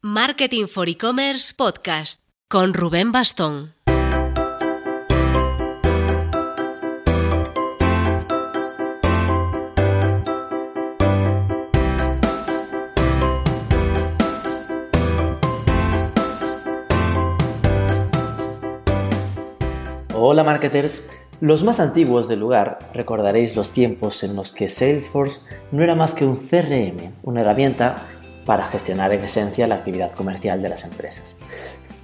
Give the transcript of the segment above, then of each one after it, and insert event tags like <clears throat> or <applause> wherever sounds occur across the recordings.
Marketing for E-Commerce Podcast con Rubén Bastón. Hola marketers, los más antiguos del lugar recordaréis los tiempos en los que Salesforce no era más que un CRM, una herramienta para gestionar en esencia la actividad comercial de las empresas.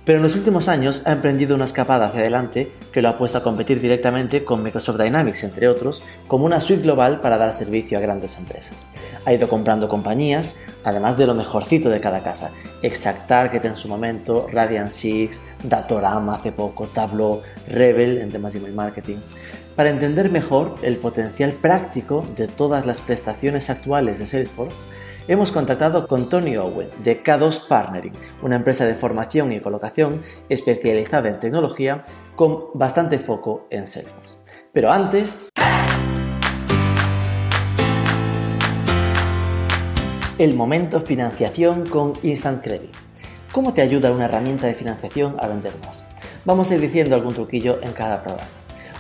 Pero en los últimos años ha emprendido una escapada hacia adelante que lo ha puesto a competir directamente con Microsoft Dynamics, entre otros, como una suite global para dar servicio a grandes empresas. Ha ido comprando compañías, además de lo mejorcito de cada casa, ExactTarget en su momento, Radiant Six, Datorama hace poco, Tableau, Rebel en temas de email marketing. Para entender mejor el potencial práctico de todas las prestaciones actuales de Salesforce, hemos contactado con Tony Owen de K2 Partnering, una empresa de formación y colocación especializada en tecnología con bastante foco en Salesforce. Pero antes... El momento financiación con Instant Credit. ¿Cómo te ayuda una herramienta de financiación a vender más? Vamos a ir diciendo algún truquillo en cada programa.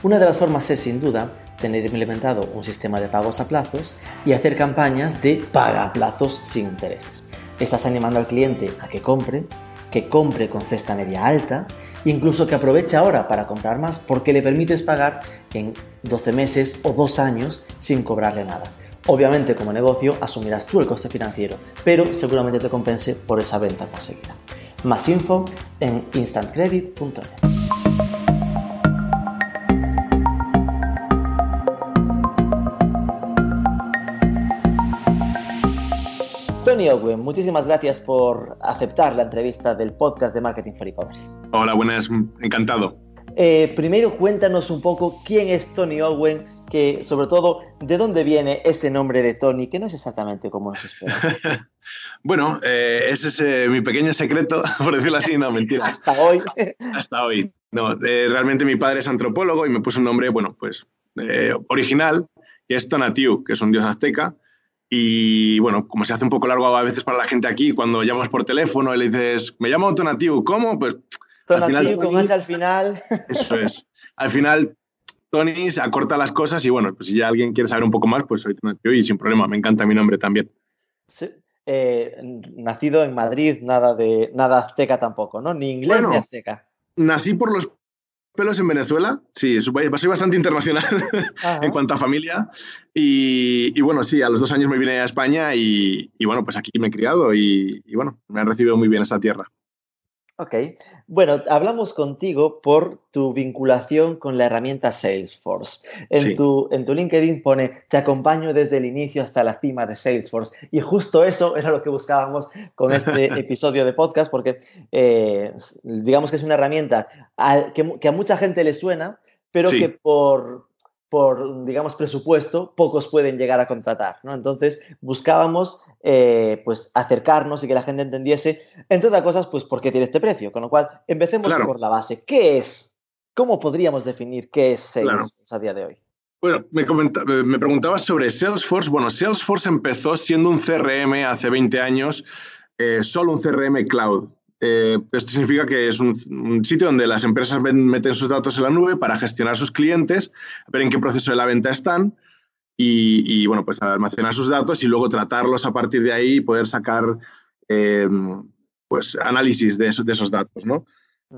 Una de las formas es sin duda tener implementado un sistema de pagos a plazos y hacer campañas de paga a plazos sin intereses. Estás animando al cliente a que compre, que compre con cesta media alta, incluso que aproveche ahora para comprar más porque le permites pagar en 12 meses o 2 años sin cobrarle nada. Obviamente como negocio asumirás tú el coste financiero, pero seguramente te compense por esa venta conseguida. Más info en instantcredit.net. Tony Owen, muchísimas gracias por aceptar la entrevista del podcast de Marketing for E-Commerce. Hola, buenas, encantado. Eh, primero cuéntanos un poco quién es Tony Owen, que sobre todo de dónde viene ese nombre de Tony, que no es exactamente como nos espera. <laughs> bueno, eh, ese es eh, mi pequeño secreto, <laughs> por decirlo así, no, mentira. <laughs> Hasta hoy. Hasta hoy. No, realmente mi padre es antropólogo y me puso un nombre, bueno, pues original, y es Tonatiu, que es un dios azteca, y bueno, como se hace un poco largo a veces para la gente aquí, cuando llamas por teléfono y le dices, me llamo Tonatiu, ¿cómo? Pues. Tonatiu con H al final. Eso es. Al final, Tony se acorta las cosas y bueno, pues si ya alguien quiere saber un poco más, pues soy Tonatiu y sin problema, me encanta mi nombre también. Sí. Eh, nacido en Madrid, nada de nada azteca tampoco, ¿no? Ni inglés ni azteca. Nací por los pelos en Venezuela, sí, soy bastante internacional <laughs> en cuanto a familia. Y, bueno, sí, a los dos años me vine a España y, bueno, pues aquí me he criado y, y, bueno, me han recibido muy bien esta tierra. Ok, bueno, hablamos contigo por tu vinculación con la herramienta Salesforce. En, Sí. tu, en tu LinkedIn pone, te acompaño desde el inicio hasta la cima de Salesforce. Y justo eso era lo que buscábamos con este <laughs> episodio de podcast, porque eh, digamos que es una herramienta a- que, que a mucha gente le suena, pero Sí. que por, por, digamos, presupuesto, pocos pueden llegar a contratar, ¿no? Entonces, buscábamos, eh, pues, acercarnos y que la gente entendiese, entre otras cosas, pues, por qué tiene este precio. Con lo cual, empecemos Claro. por la base. ¿Qué es? ¿Cómo podríamos definir qué es Claro. Salesforce a día de hoy? Bueno, me, comenta- me preguntabas sobre Salesforce. Bueno, Salesforce empezó siendo un CRM hace 20 años, eh, solo un CRM cloud. Eh, esto significa que es un, un sitio donde las empresas ven- meten sus datos en la nube para gestionar sus clientes, ver en qué proceso de la venta están y, y, bueno, pues almacenar sus datos y luego tratarlos a partir de ahí y poder sacar eh, pues análisis de, esos- de esos datos, ¿no?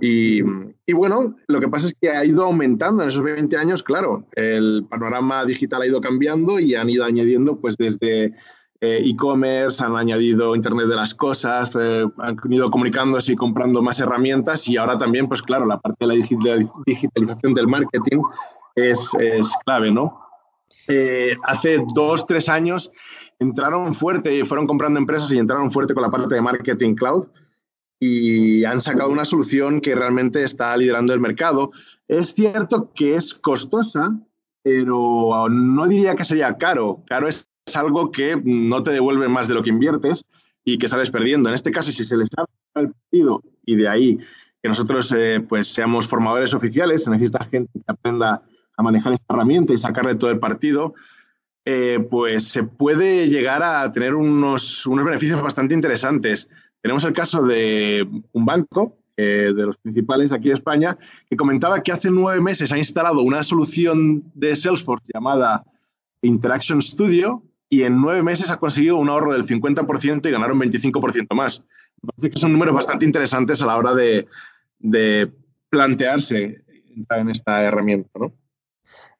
Y, y bueno, lo que pasa es que ha ido aumentando en esos 20 años, claro, el panorama digital ha ido cambiando y han ido añadiendo pues desde e-commerce, han añadido Internet de las Cosas, eh, han ido comunicándose y comprando más herramientas y ahora también, pues claro, la parte de la digital- digitalización del marketing es, es clave, ¿no? Eh, hace dos, tres años entraron fuerte y fueron comprando empresas y entraron fuerte con la parte de marketing cloud y han sacado una solución que realmente está liderando el mercado. Es cierto que es costosa, pero no diría que sería caro. Caro es algo que no te devuelve más de lo que inviertes y que sales perdiendo. En este caso, si se les ha el partido y de ahí que nosotros eh, pues seamos formadores oficiales, se necesita gente que aprenda a manejar esta herramienta y sacarle todo el partido, eh, pues se puede llegar a tener unos, unos beneficios bastante interesantes. Tenemos el caso de un banco, de los principales aquí de España, que comentaba que hace nueve meses ha instalado una solución de Salesforce llamada Interaction Studio y en nueve meses ha conseguido un ahorro del 50% y ganaron 25% más. Parece que son números bastante interesantes a la hora de, plantearse en esta herramienta, ¿no?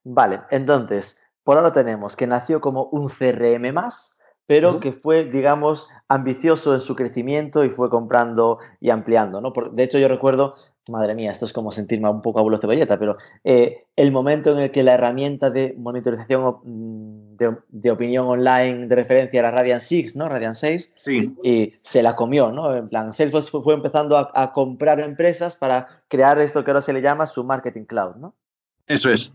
Vale, entonces, por ahora tenemos que nació como un CRM más, pero que fue, digamos, ambicioso en su crecimiento y fue comprando y ampliando, ¿no? de hecho, yo recuerdo madre mía, esto es como sentirme un poco abuelo cebolleta, pero eh, el momento en el que la herramienta de monitorización mm, de, opinión online de referencia era Radiant 6, ¿no? Radiant 6, sí. y se la comió, ¿no? En plan, Salesforce fue, empezando a, comprar empresas para crear esto que ahora se le llama su marketing cloud, ¿no? Eso es.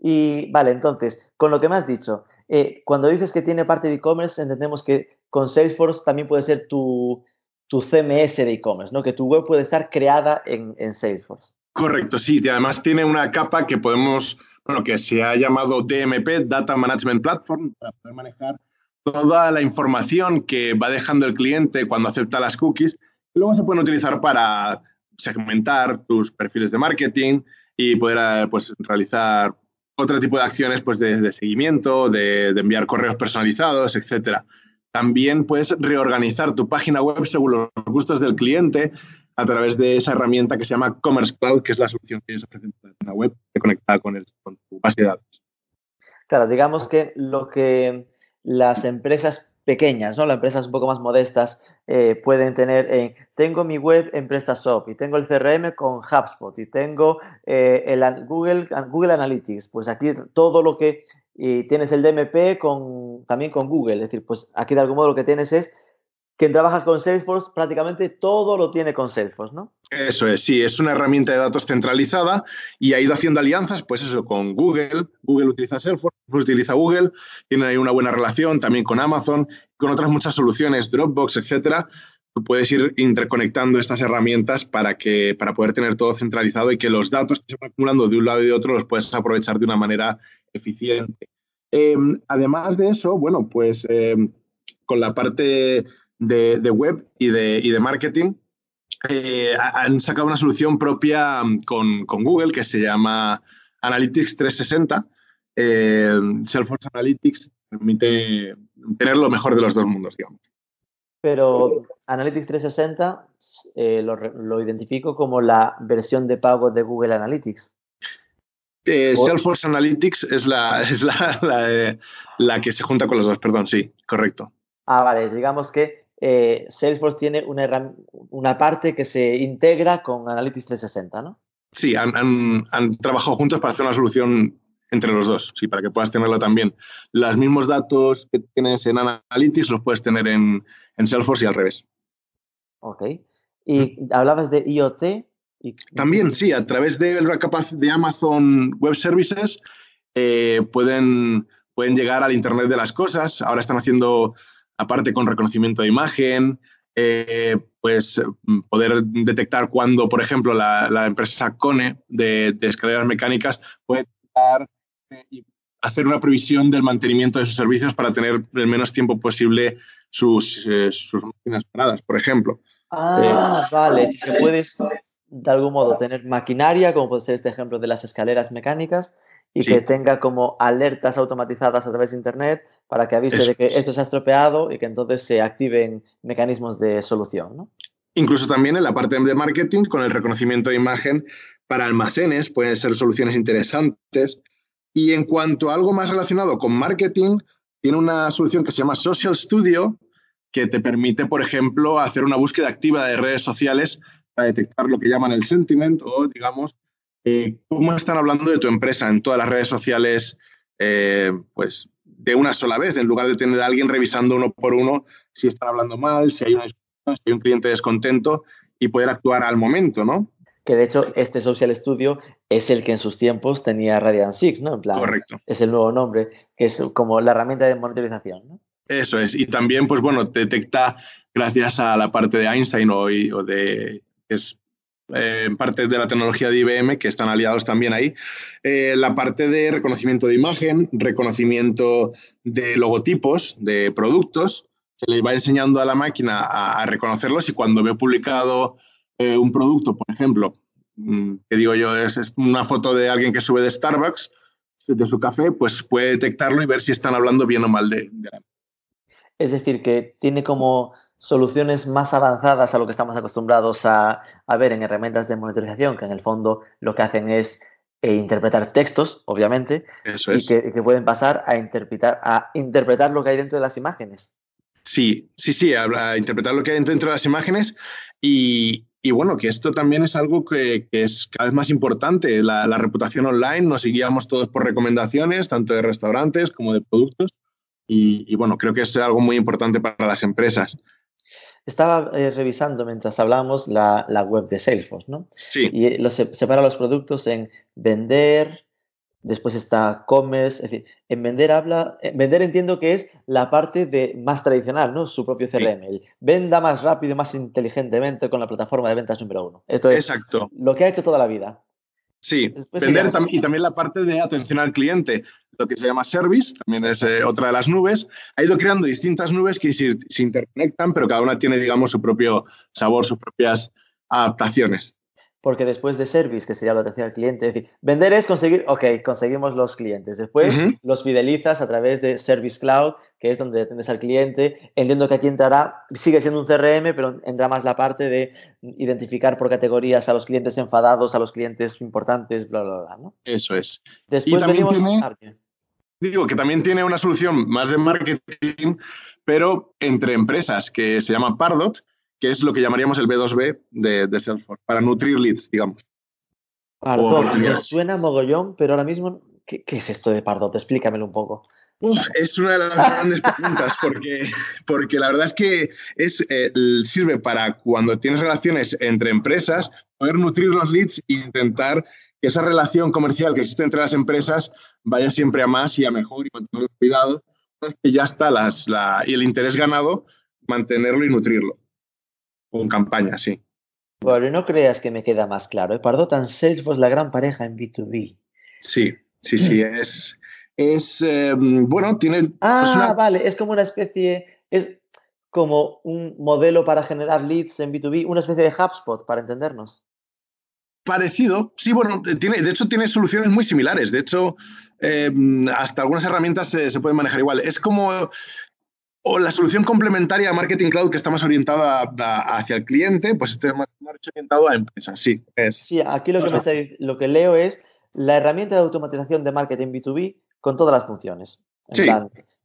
Y vale, entonces, con lo que me has dicho, eh, cuando dices que tiene parte de e-commerce, entendemos que con Salesforce también puede ser tu, tu CMS de e-commerce, ¿no? Que tu web puede estar creada en, Salesforce. Correcto, sí. Y además tiene una capa que podemos, bueno, que se ha llamado DMP, Data Management Platform, para poder manejar toda la información que va dejando el cliente cuando acepta las cookies. Luego se pueden utilizar para segmentar tus perfiles de marketing y poder pues, realizar otro tipo de acciones pues, de, seguimiento, de, de, enviar correos personalizados, etcétera. También puedes reorganizar tu página web según los gustos del cliente a través de esa herramienta que se llama Commerce Cloud, que es la solución que ellos ofrecen para una web conectada con, el, con tu base de datos. Claro, digamos que lo que las empresas pequeñas, ¿no? las empresas un poco más modestas eh, pueden tener en, tengo mi web en PrestaShop y tengo el CRM con HubSpot y tengo eh, el Google, Google Analytics, pues aquí todo lo que y tienes el DMP con, también con Google. Es decir, pues aquí de algún modo lo que tienes es quien trabaja con Salesforce prácticamente todo lo tiene con Salesforce, ¿no? Eso es, sí, es una herramienta de datos centralizada y ha ido haciendo alianzas, pues eso, con Google. Google utiliza Salesforce, utiliza Google, tiene ahí una buena relación también con Amazon, con otras muchas soluciones, Dropbox, etcétera. Tú puedes ir interconectando estas herramientas para, que, para poder tener todo centralizado y que los datos que se van acumulando de un lado y de otro los puedes aprovechar de una manera eficiente. Em, además de eso, bueno, pues em, con la parte de, web y de, de marketing, eh, han sacado una solución propia mm, con, Google que se llama Analytics 360. Em, Salesforce Analytics permite tener lo mejor de los dos mundos, digamos. Pero Analytics 360 eh, lo, lo, identifico como la versión de pago de Google Analytics. Eh, Salesforce Analytics es, la, <laughs> es la, la, que se junta con los dos, perdón, sí, correcto. Ah, vale, digamos que eh, Salesforce tiene una, una parte que se integra con Analytics 360, ¿no? Sí, han, han, trabajado juntos para hacer una solución entre los dos, sí, para que puedas tenerlo también. Los mismos datos que tienes en Analytics los puedes tener en, en Salesforce y al revés. Ok. Y hablabas de IoT, también, sí, a través de, de Amazon Web Services eh, pueden, pueden llegar al Internet de las cosas. Ahora están haciendo, aparte con reconocimiento de imagen, eh, pues poder detectar cuando, por ejemplo, la, empresa Cone de, escaleras mecánicas puede eh, hacer una previsión del mantenimiento de sus servicios para tener el menos tiempo posible sus, sus máquinas paradas, por ejemplo. Ah, vale, que puedes de algún modo tener maquinaria, como puede ser este ejemplo de las escaleras mecánicas, y que tenga como alertas automatizadas a través de Internet para que avise de que esto se ha estropeado y que entonces se activen mecanismos de solución. Incluso también en la parte de marketing, con el reconocimiento de imagen para almacenes, pueden ser soluciones interesantes. Y en cuanto a algo más relacionado con marketing, tiene una solución que se llama Social Studio, que te permite, por ejemplo, hacer una búsqueda activa de redes sociales detectar lo que llaman el sentiment o, digamos, eh, cómo están hablando de tu empresa en todas las redes sociales, eh, pues de una sola vez, en lugar de tener a alguien revisando uno por uno si están hablando mal, si hay, un cliente descontento y poder actuar al momento, ¿no? Que de hecho este Social Studio es el que en sus tiempos tenía Radiant Six, ¿no? Correcto. Es el nuevo nombre, que es como la herramienta de monitorización, ¿no? Eso es. Y también, pues bueno, detecta gracias a la parte de Einstein o, o de es eh, parte de la tecnología de IBM, que están aliados también ahí. Eh, la parte de reconocimiento de imagen, reconocimiento de logotipos de productos, se le va enseñando a la máquina a, reconocerlos y cuando ve publicado eh, un producto, por ejemplo, que digo yo, es, una foto de alguien que sube de Starbucks, de su café, pues puede detectarlo y ver si están hablando bien o mal de, de Es decir, que tiene como soluciones más avanzadas a lo que estamos acostumbrados a, ver en herramientas de monitorización, que en el fondo lo que hacen es eh, interpretar textos, obviamente, y que, pueden pasar a interpretar, a interpretar lo que hay dentro de las imágenes. Sí, sí, sí, a, interpretar lo que hay dentro de las imágenes y, bueno, que esto también es algo que, es cada vez más importante. La, reputación online, nos guiamos todos por recomendaciones, tanto de restaurantes como de productos. Y, y, bueno, creo que es algo muy importante para las empresas. Estaba eh, revisando mientras hablábamos la, web de Salesforce, ¿no? Sí. Y eh, los, separa los productos en vender, después está commerce, es decir, en vender habla, vender entiendo que es la parte de más tradicional, ¿no? Su propio CRM. venda más rápido, más inteligentemente con la plataforma de ventas número uno. Esto es Exacto. lo que ha hecho toda la vida. Sí, vender y también la parte de atención al cliente, lo que se llama service, también es eh, otra de las nubes. Ha ido creando distintas nubes que se, se, interconectan, pero cada una tiene, digamos, su propio sabor, sus propias adaptaciones porque después de service, que sería la atención al cliente, es decir, vender es conseguir, ok, conseguimos los clientes. Después los fidelizas a través de Service Cloud, que es donde atendes al cliente. Entiendo que aquí entrará, sigue siendo un CRM, pero entra más la parte de identificar por categorías a los clientes enfadados, a los clientes importantes, bla, bla, bla. ¿no? Eso es. Después venimos. Tiene, digo que también tiene una solución más de marketing, pero entre empresas, que se llama Pardot que es lo que llamaríamos el B2B de, Salesforce, para nutrir leads, digamos. Pardot, suena mogollón, pero ahora mismo, ¿qué, es esto de Pardot? Explícamelo un poco. es una de las <laughs> grandes preguntas porque, porque la verdad es que es, eh, sirve para cuando tienes relaciones entre empresas, poder nutrir los leads e intentar que esa relación comercial que existe entre las empresas vaya siempre a más y a mejor y mantener cuidado. Que ya está las, la, y el interés ganado, mantenerlo y nutrirlo. Con campaña, sí. Bueno, no creas que me queda más claro. ¿eh? Pardot and Salesforce, la gran pareja en B2B. Sí, sí, sí. <clears throat> Es, es em, bueno, tiene... Ah, vale, es como una especie, es como un modelo para generar leads en B2B, una especie de HubSpot, para entendernos. Parecido, sí, bueno, tiene, de hecho tiene soluciones muy similares. De hecho, em, hasta algunas herramientas se, se, pueden manejar igual. Es como o la solución complementaria a Marketing Cloud que está más orientada hacia el cliente, pues está más, orientado a empresas, sí. Es. Sí, aquí lo que, me lo que leo es la herramienta de automatización de marketing B2B con todas las funciones. sí.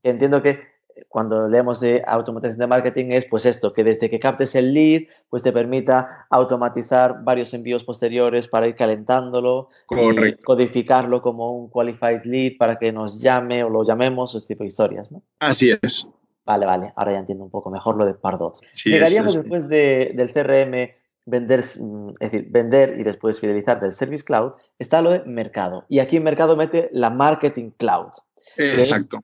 entiendo que cuando leemos de automatización de marketing es pues esto, que desde que captes el lead, pues te permita automatizar varios envíos posteriores para ir calentándolo, y codificarlo como un qualified lead para que nos llame o lo llamemos, ese tipo de historias, ¿no? Así es. Vale, vale, ahora ya entiendo un poco mejor lo de Pardot. Llegaríamos después del CRM vender, mm, es decir, vender y después fidelizar del Service Cloud, está lo de mercado. Y aquí en mercado mete la Marketing Cloud. Exacto.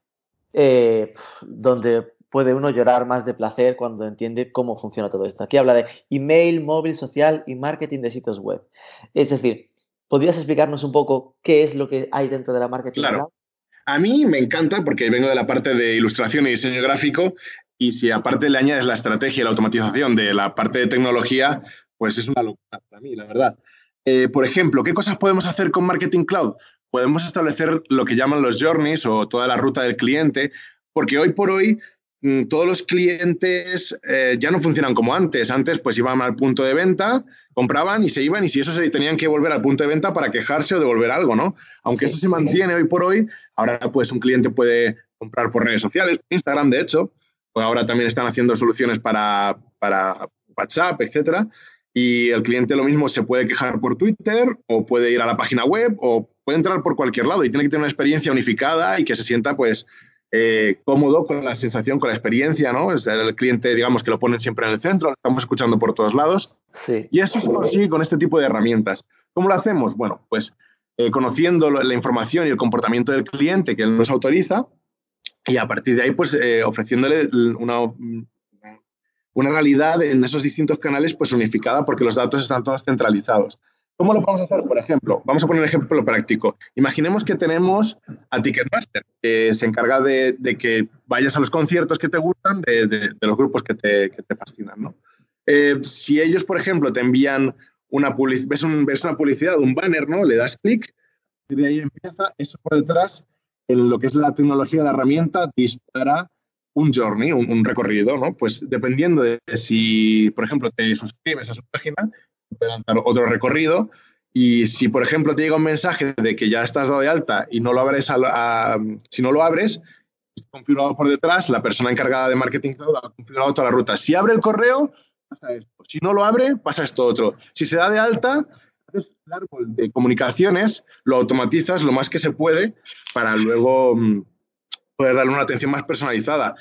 Eh, donde puede uno llorar más de placer cuando entiende cómo funciona todo esto. Aquí habla de email, móvil, social y marketing de sitios web. Es decir, ¿podrías explicarnos un poco qué es lo que hay dentro de la Marketing Cloud? A mí me encanta porque vengo de la parte de ilustración y diseño gráfico y si aparte le añades la estrategia y la automatización de la parte de tecnología, pues es una locura para mí, la verdad. Eh, por ejemplo, ¿qué cosas podemos hacer con Marketing Cloud? Podemos establecer lo que llaman los journeys o toda la ruta del cliente, porque hoy por hoy todos los clientes eh, ya no funcionan como antes. Antes pues iban al punto de venta, compraban y se iban y si eso se tenían que volver al punto de venta para quejarse o devolver algo, ¿no? Aunque eso se mantiene hoy por hoy, ahora pues un cliente puede comprar por redes sociales, Instagram de hecho, pues ahora también están haciendo soluciones para, para WhatsApp, etcétera. Y el cliente lo mismo se puede quejar por Twitter o puede ir a la página web o puede entrar por cualquier lado y tiene que tener una experiencia unificada y que se sienta pues eh, cómodo con la sensación, con la experiencia, ¿no? Es el cliente, digamos, que lo ponen siempre en el centro, lo estamos escuchando por todos lados. Sí. Y eso se consigue con este tipo de herramientas. ¿Cómo lo hacemos? Bueno, pues eh, conociendo la información y el comportamiento del cliente que él nos autoriza y a partir de ahí, pues eh, ofreciéndole una, una realidad en esos distintos canales, pues unificada porque los datos están todos centralizados. ¿Cómo lo podemos hacer? Por ejemplo, vamos a poner un ejemplo práctico. Imaginemos que tenemos a Ticketmaster, que se encarga de, que vayas a los conciertos que te gustan de, los grupos que te, fascinan. ¿no? Eh, si ellos, por ejemplo, te envían una ves, ves una publicidad, un banner, ¿no? le das clic y de ahí empieza eso por detrás, en lo que es la tecnología de la herramienta, dispara un journey, un, recorrido, ¿no? Pues dependiendo de si, por ejemplo, te suscribes a su página, dar otro recorrido. Y si, por ejemplo, te llega un mensaje de que ya estás dado de alta y no lo abres, a, si no lo abres, configurado por detrás, la persona encargada de Marketing Cloud ha configurado toda la ruta. Si abre el correo, pasa esto. Si no lo abre, pasa esto otro. Si se da de alta, haces el árbol de comunicaciones, lo automatizas lo más que se puede para luego mm, poder darle una atención más personalizada.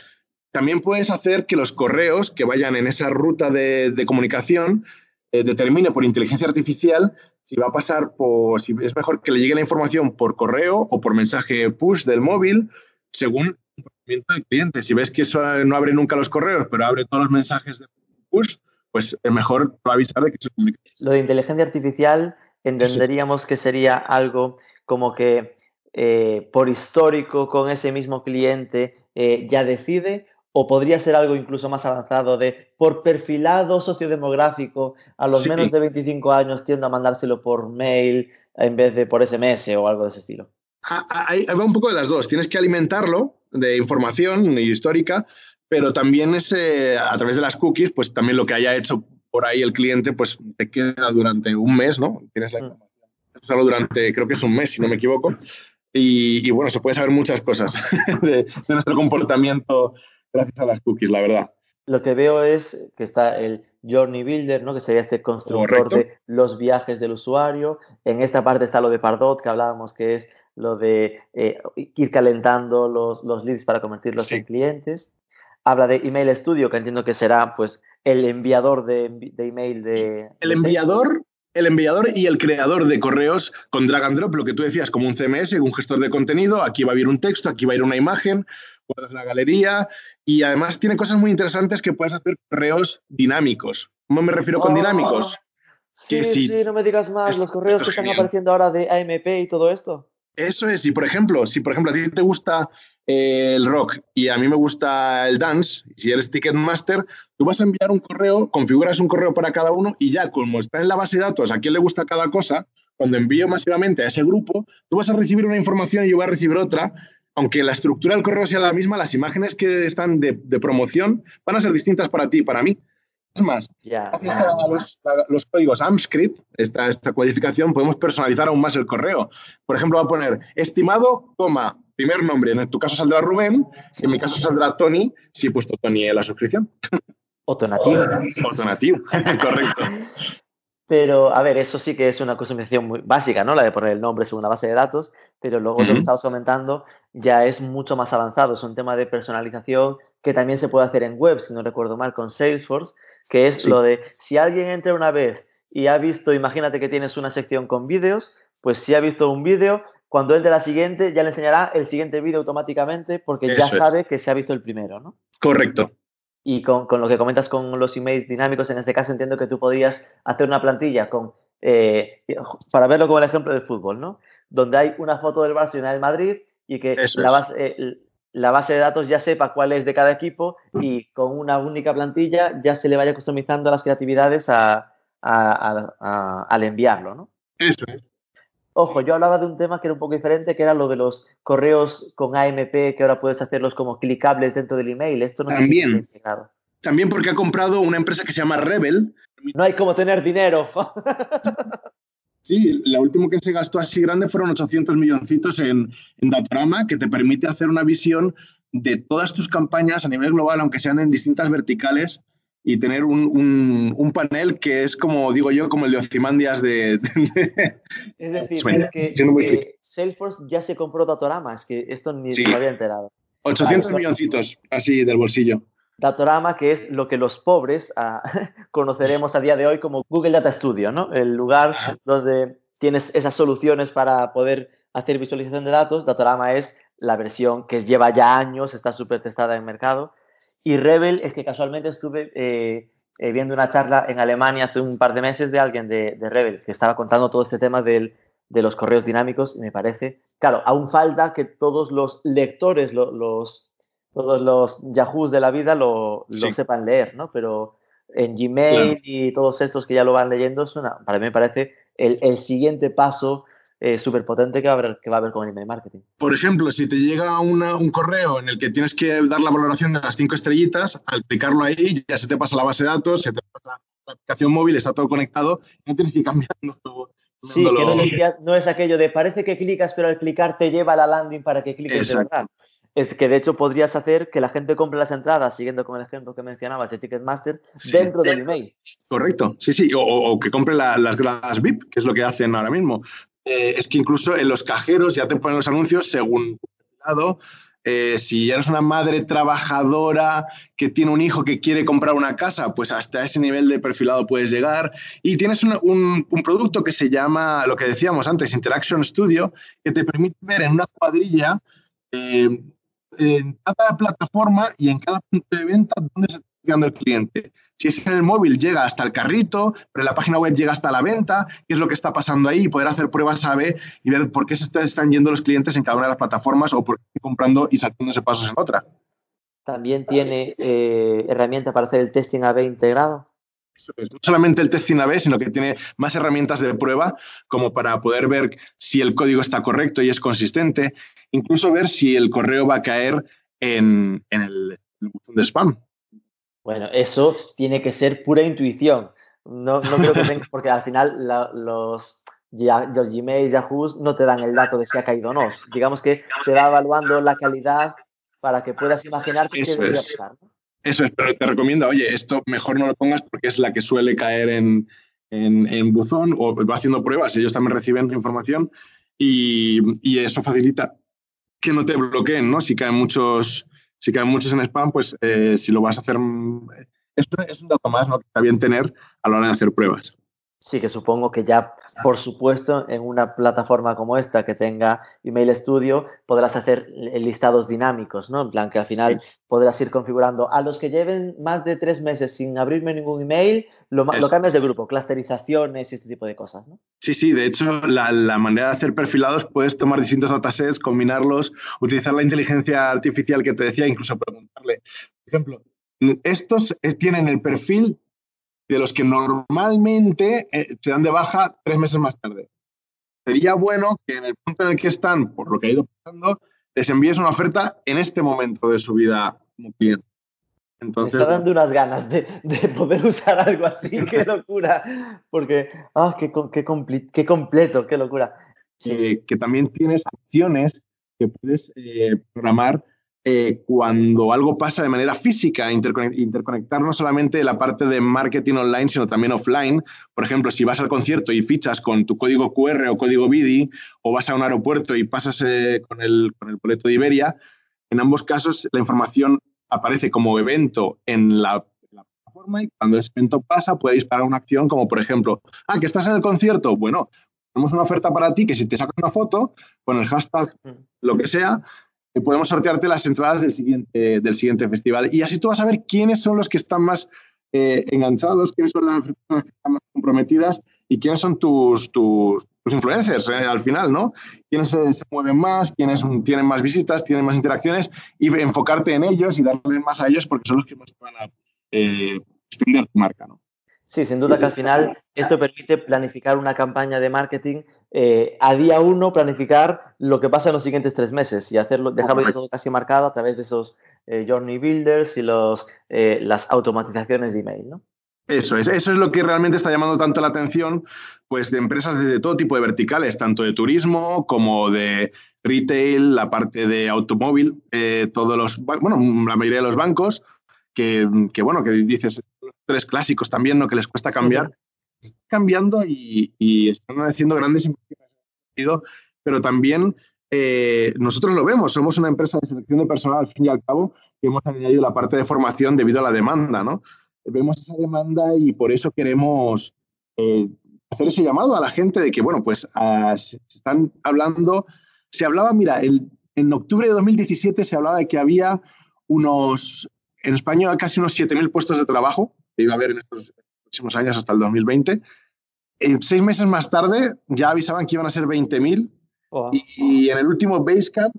También puedes hacer que los correos que vayan en esa ruta de, de comunicación eh, determine por inteligencia artificial si va a pasar por, si es mejor que le llegue la información por correo o por mensaje push del móvil, según el comportamiento del cliente. Si ves que eso no abre nunca los correos, pero abre todos los mensajes de push, pues es mejor avisar de que se comunica. Lo de inteligencia artificial entenderíamos que sería algo como que eh, por histórico con ese mismo cliente eh, ya decide o podría ser algo incluso más avanzado de por perfilado sociodemográfico, a los menos de 25 años tiendo a mandárselo por mail en vez de por SMS o algo de ese estilo. Ahí va un poco de las dos. Tienes que alimentarlo de información histórica, pero también ese, a través de las cookies, pues también lo que haya hecho por ahí el cliente, pues te queda durante un mes, ¿no? Tienes la mm. información. durante, creo que es un mes, si no me equivoco. Y, bueno, se puede saber muchas cosas <laughs> de, de nuestro comportamiento gracias a las cookies, la verdad. Lo que veo es que está el Journey Builder, ¿no? que sería este constructor de los viajes del usuario. En esta parte está lo de Pardot, que hablábamos, que es lo de eh, ir calentando los, los, leads para convertirlos en clientes. Habla de Email Studio, que entiendo que será pues, el enviador de, de email de... El enviador el enviador y el creador de correos con drag and drop, lo que tú decías, como un CMS, un gestor de contenido. Aquí va a ir un texto, aquí va a ir una imagen, guardas la galería y además tiene cosas muy interesantes que puedes hacer correos dinámicos. ¿Cómo me refiero con dinámicos? Sí, sí, no me digas más, los correos que están apareciendo ahora de AMP y todo esto. Eso es, si por ejemplo, si por ejemplo a ti te gusta eh, el rock y a mí me gusta el dance, si eres Ticketmaster, tú vas a enviar un correo, configuras un correo para cada uno y ya como está en la base de datos a quién le gusta cada cosa, cuando envío masivamente a ese grupo, tú vas a recibir una información y yo voy a recibir otra aunque la estructura del correo sea la misma, las imágenes que están de, promoción van a ser distintas para ti y para mí. Es más, gracias a los, códigos AMScript, esta, esta codificación, podemos personalizar aún más el correo. Por ejemplo, va a poner estimado, coma, primer nombre, en tu caso saldrá Rubén, en mi caso saldrá Tony, si he puesto Tony en la suscripción. O Tonativo. O Tonativo, <laughs> correcto. Pero, a ver, eso sí que es una customización muy básica, ¿no? La de poner el nombre según una base de datos, pero luego lo que estamos comentando ya es mucho más avanzado. Es un tema de personalización que también se puede hacer en web, si no recuerdo mal, con Salesforce, que es lo de si alguien entra una vez y ha visto, imagínate que tienes una sección con vídeos, pues si ha visto un vídeo, cuando entre la siguiente ya le enseñará el siguiente vídeo automáticamente porque ya sabe que se ha visto el primero, ¿no? Correcto. Y con, lo que comentas con los emails dinámicos, en este caso entiendo que tú podías hacer una plantilla con, eh, para verlo como el ejemplo del fútbol, ¿no? Donde hay una foto del Barça y una del Madrid y que la base, eh, la base, de datos ya sepa cuál es de cada equipo y con una única plantilla ya se le vaya customizando las creatividades a, al enviarlo, ¿no? Eso es. Ojo, yo hablaba de un tema que era un poco diferente, que era lo de los correos con AMP, que ahora puedes hacerlos como clicables dentro del email. Esto no También. También porque ha comprado una empresa que se llama Rebel. No hay como tener dinero. <laughs> sí, la última que se gastó así grande fueron 800 milloncitos en, en Datorama, que te permite hacer una visión de todas tus campañas a nivel global, aunque sean en distintas verticales, y tener un, un, panel que es como, digo yo, como el de Ozymandias de... es decir, que, Salesforce ya se compró Datorama, es que esto ni se me había enterado. 800 milloncitos así del bolsillo. Datorama, que es lo que los pobres ah, <laughs> conoceremos a día de hoy como Google Data Studio, ¿no? El lugar donde tienes esas soluciones para poder hacer visualización de datos. Datorama es la versión que lleva ya años, está súper testada en el mercado y Rebel es que casualmente estuve eh, eh, viendo una charla en Alemania hace un par de meses de alguien de, de Rebel que estaba contando todo este tema del, de los correos dinámicos y me parece, claro, aún falta que todos los lectores, los, todos los Yahoos de la vida lo, sepan leer, ¿no? Pero en Gmail y todos estos que ya lo van leyendo, para mí me parece el, el siguiente paso eh, súper potente que va, a haber, que va a haber con el email marketing. Por ejemplo, si te llega un correo en el que tienes que dar la valoración de las cinco estrellitas, al clicarlo ahí ya se te pasa la base de datos, se te pasa la aplicación móvil, está todo conectado, no tienes que ir cambiando todo. <laughs> Sí, que no, es aquello de parece que clicas, pero al clicar te lleva a la landing para que cliques de verdad. Es que de hecho podrías hacer que la gente compre las entradas, siguiendo con el ejemplo que mencionabas de Ticketmaster, dentro del email. Correcto, sí, sí, o, que compre las gradas VIP, que es lo que hacen ahora mismo. Eh, es que incluso en los cajeros ya te ponen los anuncios según lado. Eh, si eres una madre trabajadora que tiene un hijo que quiere comprar una casa, pues hasta ese nivel de perfilado puedes llegar. Y tienes un, producto que se llama, lo que decíamos antes, Interaction Studio, que te permite ver en una cuadrilla eh, en cada plataforma y en cada punto de venta dónde se llegando el cliente. Si es en el móvil, llega hasta el carrito, pero en la página web llega hasta la venta, qué es lo que está pasando ahí, y poder hacer pruebas A-B y ver por qué se están yendo los clientes en cada una de las plataformas o por qué están comprando y saltándose pasos en otra. También tiene eh, herramienta para hacer el testing A-B integrado. No solamente el testing A-B, sino que tiene más herramientas de prueba como para poder ver si el código está correcto y es consistente, incluso ver si el correo va a caer en, en el botón de spam. Bueno, eso tiene que ser pura intuición. No, no creo que tengas, porque al final los, los Gmail, Yahoo no te dan el dato de si ha caído o no. Digamos que te va evaluando la calidad para que puedas imaginar qué debería pasar. Eso es, pero te recomiendo, oye, esto mejor no lo pongas porque es la que suele caer en, en, buzón o va haciendo pruebas, ellos también reciben información y, y, eso facilita que no te bloqueen, ¿no? Si caen muchos, si caen muchos en spam, pues eh, si lo vas a hacer, esto es un dato más ¿no? que está bien tener a la hora de hacer pruebas. Sí, que supongo que ya, por supuesto, en una plataforma como esta que tenga Email Studio, podrás hacer listados dinámicos, ¿no? En plan que al final podrás ir configurando a los que lleven más de tres meses sin abrirme ningún email, lo, lo cambias de grupo, clusterizaciones y este tipo de cosas, ¿no? Sí, sí, de hecho, la, la, manera de hacer perfilados puedes tomar distintos datasets, combinarlos, utilizar la inteligencia artificial que te decía, incluso preguntarle, por ejemplo, estos tienen el perfil de los que normalmente eh, se dan de baja tres meses más tarde. Sería bueno que en el punto en el que están, por lo que ha ido pasando, les envíes una oferta en este momento de su vida como cliente. Entonces, Me está dando unas ganas de, poder usar algo así, <laughs> qué locura, porque, ah, qué, qué, qué, completo, qué locura. Sí. que también tienes acciones que puedes eh, programar eh, cuando algo pasa de manera física, interconectar no solamente la parte de marketing online, sino también offline. Por ejemplo, si vas al concierto y fichas con tu código QR o código BIDI, o vas a un aeropuerto y pasas eh, con, el, con el boleto de Iberia, en ambos casos la información aparece como evento en la, plataforma y cuando ese evento pasa puede disparar una acción como, por ejemplo, ah, que estás en el concierto, bueno, tenemos una oferta para ti que si te sacas una foto con el hashtag, mm. lo que sea, podemos sortearte las entradas del siguiente, del siguiente festival. Y así tú vas a ver quiénes son los que están más eh, enganchados, quiénes son las personas que están más comprometidas y quiénes son tus, tus, influencers eh, al final, ¿no? Quiénes se, mueven más, quiénes tienen más visitas, tienen más interacciones y enfocarte en ellos y darles más a ellos porque son los que más van a eh, extender tu marca, ¿no? Sí, sin duda que al final esto permite planificar una campaña de marketing eh, a día uno, planificar lo que pasa en los siguientes tres meses y hacerlo, dejarlo todo casi marcado a través de esos eh, journey builders y los, eh, las automatizaciones de email, ¿no? Eso es, eso es lo que realmente está llamando tanto la atención pues, de empresas de todo tipo de verticales, tanto de turismo como de retail, la parte de automóvil, todos los, bueno, la mayoría de los bancos, que, que bueno, que dices, tres clásicos también, ¿no? Que les cuesta cambiar. Están cambiando y, están haciendo grandes pero también eh, nosotros lo vemos, somos una empresa de selección de personal al fin y al cabo que hemos añadido la parte de formación debido a la demanda, ¿no? Vemos esa demanda y por eso queremos eh, hacer ese llamado a la gente de que, bueno, pues se están hablando, se hablaba, mira, el, en octubre de 2017 se hablaba de que había unos, en España casi unos 7.000 puestos de trabajo que iba a haber en estos próximos años hasta el 2020. seis meses más tarde ya avisaban que iban a ser 20.000 y, en el último Basecamp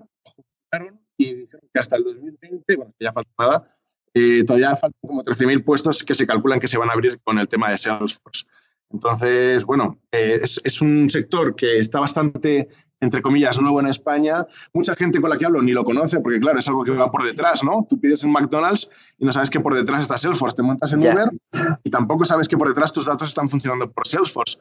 y dijeron que hasta el 2020, bueno, ya falta nada, eh, todavía faltan como 13.000 puestos que se calculan que se van a abrir con el tema de Salesforce. Entonces, bueno, eh, es, es, un sector que está bastante, entre comillas, nuevo en España. Mucha gente con la que hablo ni lo conoce porque, claro, es algo que va por detrás, ¿no? Tú pides un McDonald's y no sabes que por detrás está Salesforce. Te montas en Uber y tampoco sabes que por detrás tus datos están funcionando por Salesforce.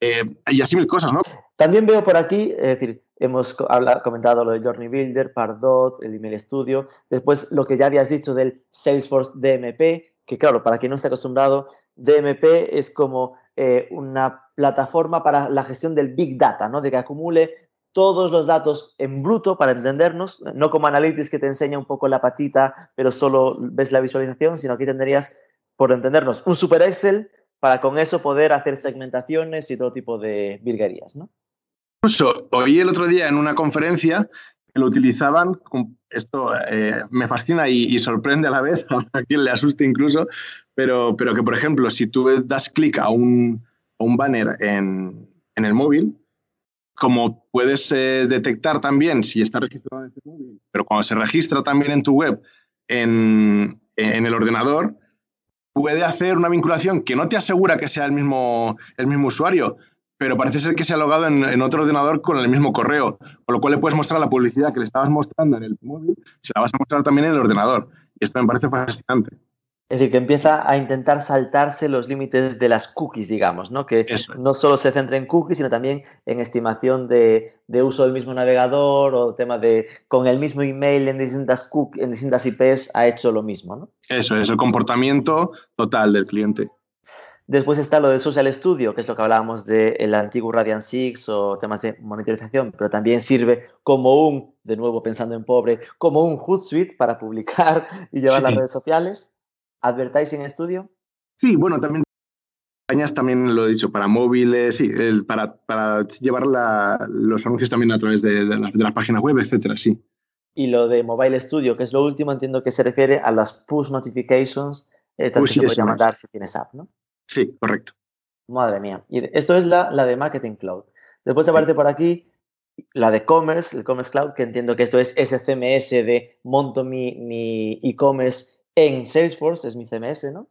Eh, y así mil cosas, ¿no? También veo por aquí, es decir, hemos comentado lo de Journey Builder, Pardot, el Email Studio, después lo que ya habías dicho del Salesforce DMP, que claro, para quien no esté acostumbrado, DMP es como eh, una plataforma para la gestión del Big Data, ¿no? De que acumule todos los datos en bruto para entendernos, no como Analytics que te enseña un poco la patita, pero solo ves la visualización, sino aquí tendrías, por entendernos, un Super Excel para con eso poder hacer segmentaciones y todo tipo de virguerías, ¿no? Incluso oí el otro día en una conferencia que lo utilizaban, esto eh, me fascina y, sorprende a la vez, <laughs> a quien le asuste incluso, pero, pero que, por ejemplo, si tú das clic a un, un banner en, en, el móvil, como puedes eh, detectar también si está registrado en ese móvil, pero cuando se registra también en tu web, en, en el ordenador, puede hacer una vinculación que no te asegura que sea el mismo, el mismo usuario, pero parece ser que se ha logado en, otro ordenador con el mismo correo, con lo cual le puedes mostrar la publicidad que le estabas mostrando en el móvil, se la vas a mostrar también en el ordenador. Y esto me parece fascinante. Es decir, que empieza a intentar saltarse los límites de las cookies, digamos, ¿no? Que no solo se centra en cookies, sino también en estimación de, uso del mismo navegador o tema de con el mismo email en distintas, cookies, en distintas IPs ha hecho lo mismo, ¿no? Eso es el comportamiento total del cliente. Después está lo del Social Studio, que es lo que hablábamos del antiguo Radiant 6 o temas de monitorización, pero también sirve como un, de nuevo pensando en pobre, como un Hootsuite para publicar y llevar las redes sociales. Advertising Studio. Sí, bueno, también también lo he dicho, para móviles, sí, para, para, llevar los anuncios también a través de, de, la, página web, etcétera, sí. Y lo de Mobile Studio, que es lo último, entiendo que se refiere a las push notifications, estas que se puede mandar si tienes app, ¿no? Sí, correcto. Madre mía. Y esto es la, la de Marketing Cloud. Después aparte por aquí la de Commerce, el Commerce Cloud, que entiendo que esto es ese CMS de monto mi e-commerce en Salesforce, es mi CMS, ¿no?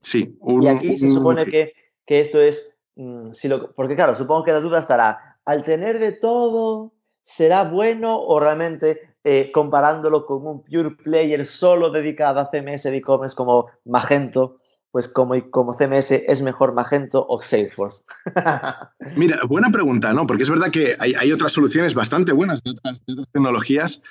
Sí. y aquí se supone que, que esto es, mm, si lo, porque claro, supongo que la duda estará, al tener de todo, ¿será bueno o realmente eh, comparándolo con un pure player solo dedicado a CMS de e-commerce como Magento, pues como, como CMS es mejor Magento o Salesforce? <laughs> Mira, buena pregunta, ¿no? Porque es verdad que hay, otras soluciones bastante buenas de otras, tecnologías.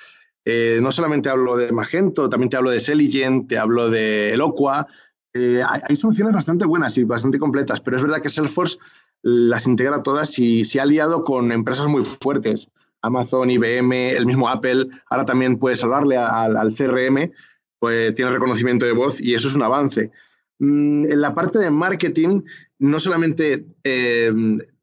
Eh, no solamente hablo de Magento, también te hablo de Selligent, te hablo de Eloqua. Eh, hay, soluciones bastante buenas y bastante completas, pero es verdad que Salesforce las integra todas y se ha aliado con empresas muy fuertes. Amazon, IBM, el mismo Apple, ahora también puede salvarle al, al CRM, pues tiene reconocimiento de voz y eso es un avance. Mm, en la parte de marketing, no solamente eh,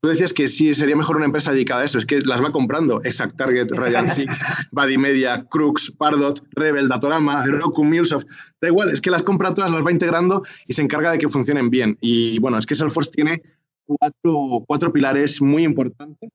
tú decías que sí sería mejor una empresa dedicada a eso, es que las va comprando. Exact Target, Ryan <laughs> Six, Buddy Media, Crux, Pardot, Rebel, Datorama, Heroku, Mulesoft. Da igual, es que las compra todas, las va integrando y se encarga de que funcionen bien. Y bueno, es que Salesforce tiene cuatro, pilares muy importantes.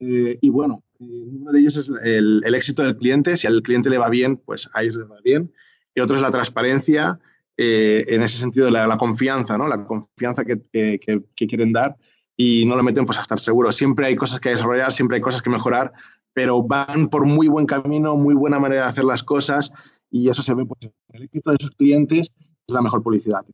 Eh, y bueno, eh, uno de ellos es el, el, éxito del cliente. Si al cliente le va bien, pues a ellos les va bien. Y otro es la transparencia eh, en ese sentido la, confianza, ¿no? La confianza que, quieren dar y no lo meten pues a estar seguros. Siempre hay cosas que desarrollar, siempre hay cosas que mejorar, pero van por muy buen camino, muy buena manera de hacer las cosas y eso se ve pues, el éxito de sus clientes es la mejor publicidad.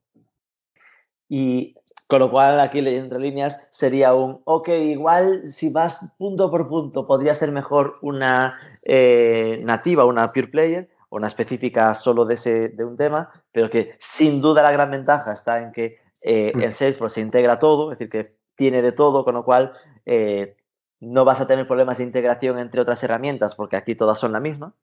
Y con lo cual aquí entre líneas sería un, ok, igual si vas punto por punto podría ser mejor una eh, nativa, una pure player, una específica solo de, ese, de un tema, pero que sin duda la gran ventaja está en que eh, mm. en Salesforce se integra todo, es decir, que tiene de todo, con lo cual eh, no vas a tener problemas de integración entre otras herramientas, porque aquí todas son la misma.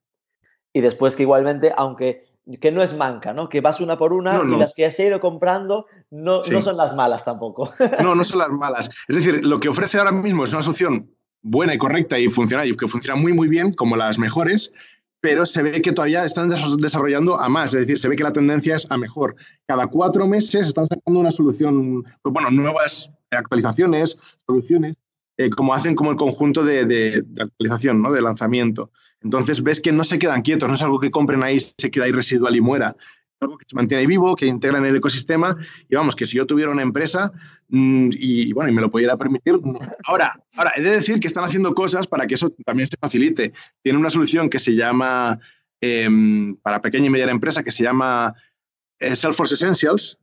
Y después que igualmente, aunque que no es manca, ¿no? Que vas una por una y las que has ido comprando no, no son las malas tampoco. <laughs> No, no son las malas. Es decir, lo que ofrece ahora mismo es una solución buena y correcta y funcional y que funciona muy, muy bien, como las mejores, pero se ve que todavía están desarrollando a más, es decir, se ve que la tendencia es a mejor. Cada cuatro meses están sacando una solución, pues bueno, nuevas actualizaciones, soluciones, eh, como hacen como el conjunto de, de, actualización, ¿no? de lanzamiento. Entonces ves que no se quedan quietos, no es algo que compren ahí, se queda ahí residual y muera. Algo que se mantiene vivo, que integra en el ecosistema. Y vamos, que si yo tuviera una empresa mm, y, bueno, y me lo pudiera permitir. Ahora, ahora, he de decir que están haciendo cosas para que eso también se facilite. Tiene una solución que se llama, em, para pequeña y mediana empresa, que se llama eh, Salesforce Essentials.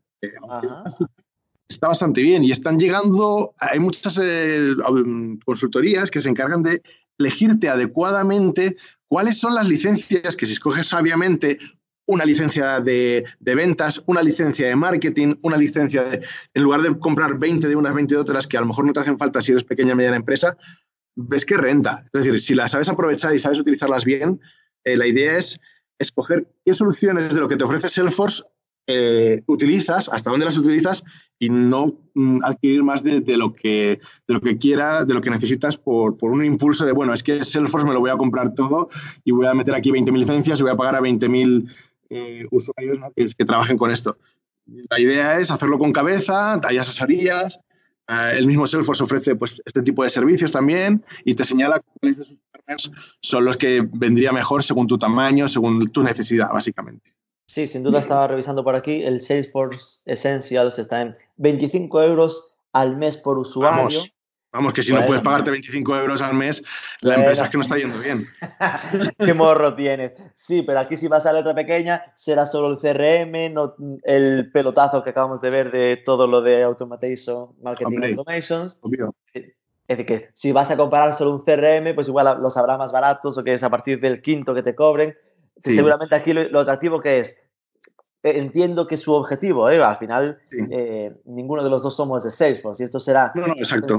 está bastante bien y están llegando, hay muchas eh, consultorías que se encargan de elegirte adecuadamente cuáles son las licencias que si escoges sabiamente una licencia de, ventas, una licencia de marketing, una licencia de, en lugar de comprar 20 de unas, 20 de otras que a lo mejor no te hacen falta si eres pequeña o mediana empresa, ves que renta. Es decir, si las sabes aprovechar y sabes utilizarlas bien, eh, la idea es escoger qué soluciones de lo que te ofrece Salesforce eh, utilizas, hasta dónde las utilizas y no mm, adquirir más de, lo que, de lo que quiera, de lo que necesitas por, por, un impulso de, bueno, es que Salesforce me lo voy a comprar todo y voy a meter aquí 20.000 licencias y voy a pagar a 20.000 eh, usuarios que, que, trabajen con esto. La idea es hacerlo con cabeza, hay asesorías, eh, el mismo Salesforce ofrece pues, este tipo de servicios también y te señala cuáles de sus partners son los que vendría mejor según tu tamaño, según tu necesidad, básicamente. Sí, sin duda estaba revisando por aquí. El Salesforce Essentials está en 25 euros al mes por usuario. Vamos, que si no puedes pagarte 25 euros al mes, la empresa es que no está yendo bien. <laughs> Qué morro tienes. Sí, pero aquí si vas a la letra pequeña, será solo el CRM, no el pelotazo que acabamos de ver de todo lo de automation, marketing automations. Obvio. Es decir, que si vas a comparar solo un CRM, pues igual los habrá más baratos o que es a partir del quinto que te cobren. Seguramente aquí lo, atractivo que es, eh, entiendo que su objetivo, ¿eh? al final eh, ninguno de los dos somos de Salesforce y esto será... No, no, exacto.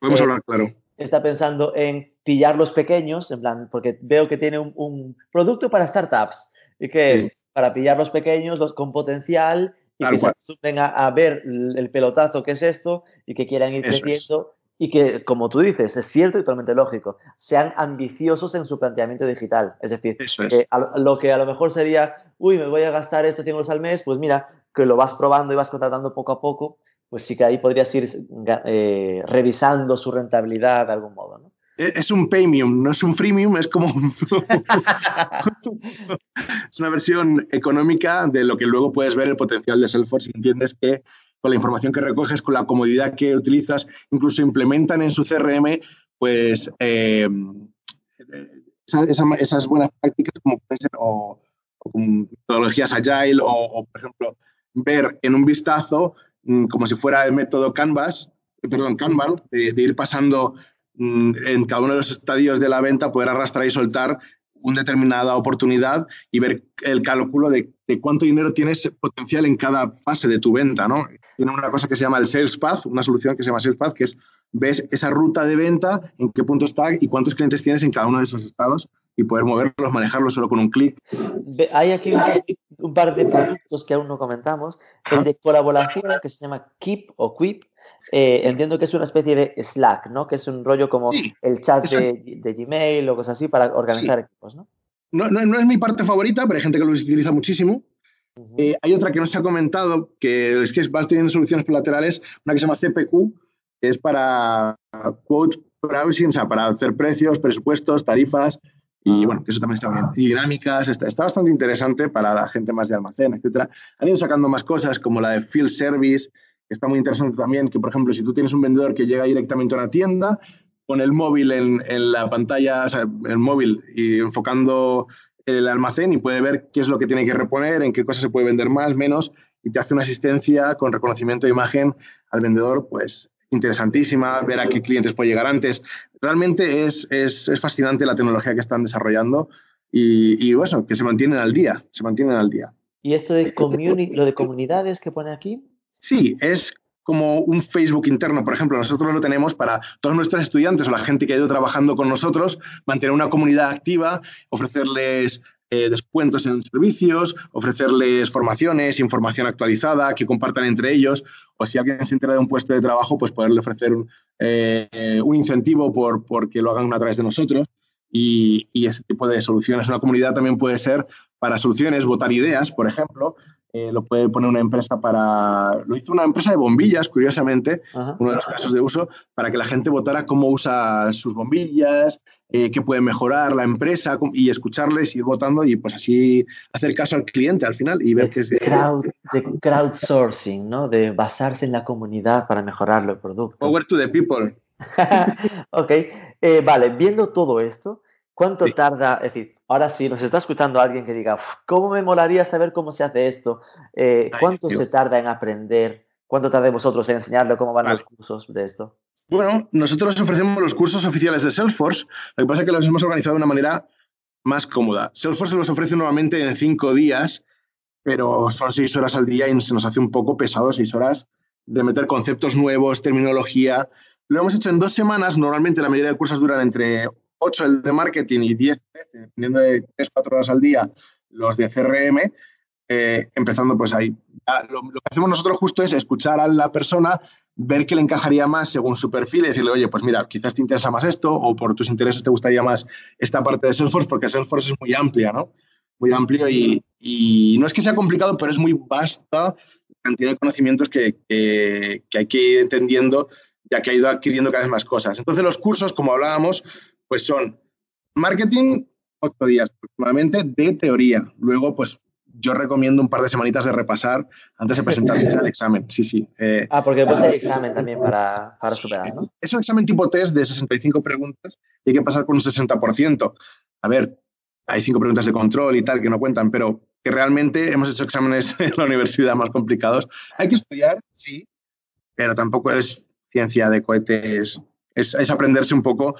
Podemos hablar claro. Está pensando en pillar los pequeños, en plan, porque veo que tiene un, producto para startups. Y que es para pillar los pequeños, los con potencial y que se suben a, ver el pelotazo que es esto y que quieran ir creciendo y que, como tú dices, es cierto y totalmente lógico, sean ambiciosos en su planteamiento digital. Es decir, lo que a lo mejor sería, uy, me voy a gastar esto 100 euros al mes, pues mira, que lo vas probando y vas contratando poco a poco, pues sí que ahí podrías ir eh, revisando su rentabilidad de algún modo. ¿no? E, es un premium, no es un freemium, es como <laughs> <laughs> es una versión económica de lo que luego puedes ver el potencial de Salesforce y entiendes que con la información que recoges, con la comodidad que utilizas, incluso implementan en su CRM, pues eh, esas, buenas prácticas como pueden ser o, metodologías agile o, por ejemplo, ver en un vistazo como si fuera el método Canvas, perdón, Kanban, de, ir pasando mm, en cada uno de los estadios de la venta, poder arrastrar y soltar una determinada oportunidad y ver el cálculo de, de, cuánto dinero tienes potencial en cada fase de tu venta, ¿no? tiene una cosa que se llama el Sales Path, una solución que se llama Sales Path, que es ves esa ruta de venta, en qué punto está y cuántos clientes tienes en cada uno de esos estados y poder moverlos, manejarlos solo con un clic. Hay aquí un, par de productos que aún no comentamos. El de colaboración que se llama Keep o Quip. Eh, entiendo que es una especie de Slack, ¿no? Que es un rollo como el chat de, Gmail o cosas así para organizar equipos, ¿no? No, ¿no? no, es mi parte favorita, pero hay gente que lo utiliza muchísimo. Eh, hay otra que no se ha comentado, que es que vas teniendo soluciones laterales, una que se llama CPQ, que es para quote browsing, o sea, para hacer precios, presupuestos, tarifas, y bueno, que eso también está bien. Y dinámicas, está, está, bastante interesante para la gente más de almacén, etcétera. Han ido sacando más cosas, como la de Field Service, que está muy interesante también, que por ejemplo, si tú tienes un vendedor que llega directamente a una tienda, con el móvil en, en la pantalla, o sea, el móvil y enfocando el almacén y puede ver qué es lo que tiene que reponer, en qué cosas se puede vender más, menos, y te hace una asistencia con reconocimiento de imagen al vendedor, pues interesantísima, ver a qué clientes puede llegar antes. Realmente es, es, fascinante la tecnología que están desarrollando y, y eso, que se mantienen al día, se mantienen al día. ¿Y esto de lo de comunidades que pone aquí? Sí, es como un Facebook interno, por ejemplo, nosotros lo tenemos para todos nuestros estudiantes o la gente que ha ido trabajando con nosotros, mantener una comunidad activa, ofrecerles eh, descuentos en servicios, ofrecerles formaciones, información actualizada, que compartan entre ellos, o si alguien se entera de un puesto de trabajo, pues poderle ofrecer un, eh, incentivo por, que lo hagan a través de nosotros. y, y ese tipo de soluciones. Una comunidad también puede ser para soluciones, votar ideas, por ejemplo, eh, lo puede poner una empresa para... Lo hizo una empresa de bombillas, curiosamente, uno de los casos de uso, para que la gente votara cómo usa sus bombillas, eh, qué puede mejorar la empresa y escucharles, ir votando y pues así hacer caso al cliente al final y ver que es de... crowdsourcing, ¿no? De basarse en la comunidad para mejorar el producto. Power to the people. <laughs> ok, eh, vale, viendo todo esto, ¿Cuánto tarda? Es decir, ahora sí, nos está escuchando alguien que diga, ¿cómo me molaría saber cómo se hace esto? Eh, ¿Cuánto se tarda en aprender? ¿Cuánto tarda vosotros en enseñarle cómo van los cursos de esto? Bueno, nosotros ofrecemos los cursos oficiales de Salesforce, lo que pasa es que los hemos organizado de una manera más cómoda. Salesforce los ofrece normalmente en cinco días, pero son seis horas al día y se nos hace un poco pesado seis horas de meter conceptos nuevos, terminología. Lo hemos hecho en dos semanas, normalmente la mayoría de cursos duran entre 8 el de marketing y 10, dependiendo de 3, 4 horas al día, los de CRM, eh, empezando pues ahí. Lo, que hacemos nosotros justo es escuchar a la persona, ver qué le encajaría más según su perfil y decirle, oye, pues mira, quizás te interesa más esto o por tus intereses te gustaría más esta parte de Salesforce, porque Salesforce es muy amplia, ¿no? Muy amplio y, y no es que sea complicado, pero es muy vasta cantidad de conocimientos que, que hay que ir entendiendo ya que ha ido adquiriendo cada vez más cosas. Entonces los cursos, como hablábamos, pues son marketing, ocho días aproximadamente, de teoría. Luego, pues yo recomiendo un par de semanitas de repasar antes de presentarse <laughs> al examen. Sí, sí. Eh, ah, porque después hay examen también para, para superar, ¿no? Es un examen tipo test de 65 preguntas y hay que pasar con un 60%. A ver, hay cinco preguntas de control y tal que no cuentan, pero que realmente hemos hecho exámenes <laughs> en la universidad más complicados. Hay que estudiar, sí, pero tampoco es ciencia de cohetes. Es, es aprenderse un poco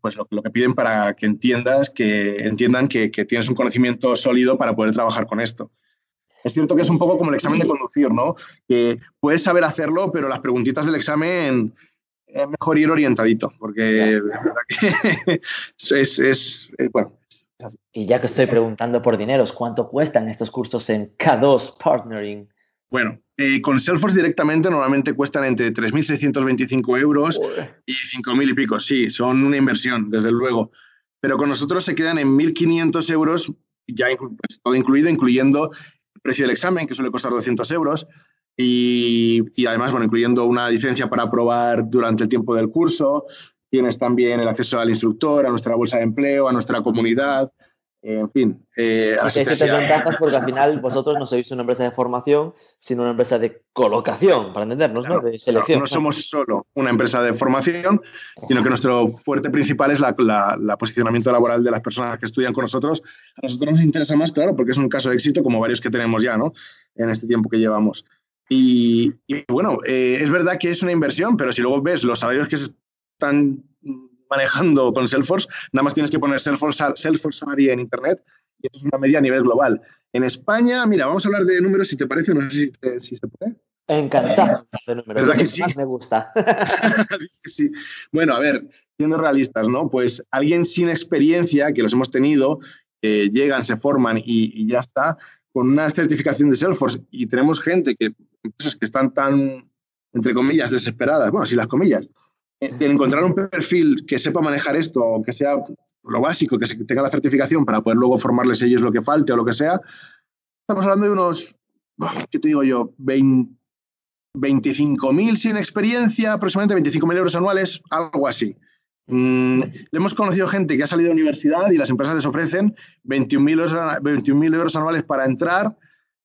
pues lo, que piden para que entiendas, que entiendan que, tienes un conocimiento sólido para poder trabajar con esto. Es cierto que es un poco como el examen de conducir, ¿no? Que puedes saber hacerlo, pero las preguntitas del examen es mejor ir orientadito, porque <laughs> es, es, bueno. Y ya que estoy preguntando por dineros, ¿cuánto cuestan estos cursos en K2 Partnering? Bueno, eh, con Salesforce directamente normalmente cuestan entre 3.625 euros y 5.000 y pico. Sí, son una inversión, desde luego. Pero con nosotros se quedan en 1.500 euros, ya pues, todo incluido, incluyendo el precio del examen, que suele costar 200 euros, y, y, además, bueno, incluyendo una licencia para probar durante el tiempo del curso. Tienes también el acceso al instructor, a nuestra bolsa de empleo, a nutra comunidad, en fin. Eh, sí, ventajas porque al final vosotros no sois una empresa de formación, sino una empresa de colocación, para entendernos, ¿no? De selección. no somos solo una empresa de formación, sino que nuestro fuerte principal es la, posicionamiento laboral de las personas que estudian con nosotros. A nosotros nos interesa más, claro, porque es un caso de éxito como varios que tenemos ya, ¿no? En este tiempo que llevamos. Y, bueno, eh, es verdad que es una inversión, pero si luego ves los salarios que se están manejando con Salesforce, nada más tienes que poner Salesforce, Salesforce Salary en Internet y es una media a nivel global. En España, mira, vamos a hablar de números si te parece, no sé si, se puede. Encantado de números. ¿Verdad que sí? me gusta. <laughs> <laughs> sí. Bueno, a ver, siendo realistas, ¿no? Pues alguien sin experiencia, que los hemos tenido, llegan, se forman y, y, ya está, con una certificación de Salesforce y tenemos gente que, empresas que están tan, entre comillas, desesperadas, bueno, si las comillas, de eh, encontrar un perfil que sepa manejar esto, que sea lo básico, que tenga la certificación para poder luego formarles ellos lo que falte o lo que sea, estamos hablando de unos, ¿qué te digo yo? 25.000 sin experiencia, aproximadamente 25.000 euros anuales, algo así. Mm, hemos conocido gente que ha salido de universidad y las empresas les ofrecen 21.000 euros, euros anuales para entrar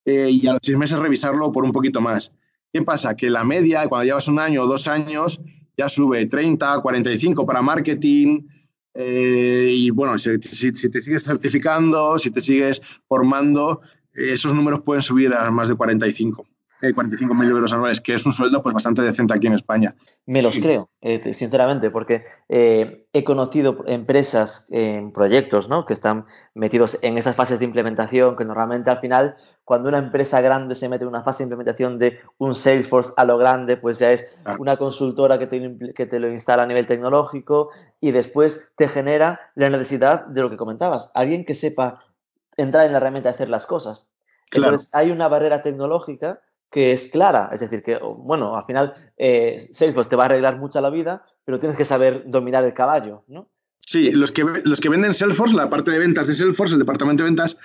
eh, y a los seis meses revisarlo por un poquito más. ¿Qué pasa? Que la media, cuando llevas un año o dos años, ya sube 30, 45 para marketing. Eh, y bueno, si, te sigues certificando, si te sigues formando, esos números pueden subir a más de 45. 45 mil euros anuales, que es un sueldo pues, bastante decente aquí en España. Me los creo, eh, sinceramente, porque eh, he conocido empresas en proyectos ¿no? que están metidos en estas fases de implementación, que normalmente al final, cuando una empresa grande se mete en una fase de implementación de un Salesforce a lo grande, pues ya es una consultora que te, que te lo instala a nivel tecnológico y después te genera la necesidad de lo que comentabas, alguien que sepa entrar en la herramienta de hacer las cosas. Entonces, hay una barrera tecnológica que es clara. Es decir, que, bueno, al final eh, Salesforce te va a arreglar mucho la vida, pero tienes que saber dominar el caballo, ¿no? Sí, los que, los que venden Salesforce, la parte de ventas de Salesforce, el departamento de ventas,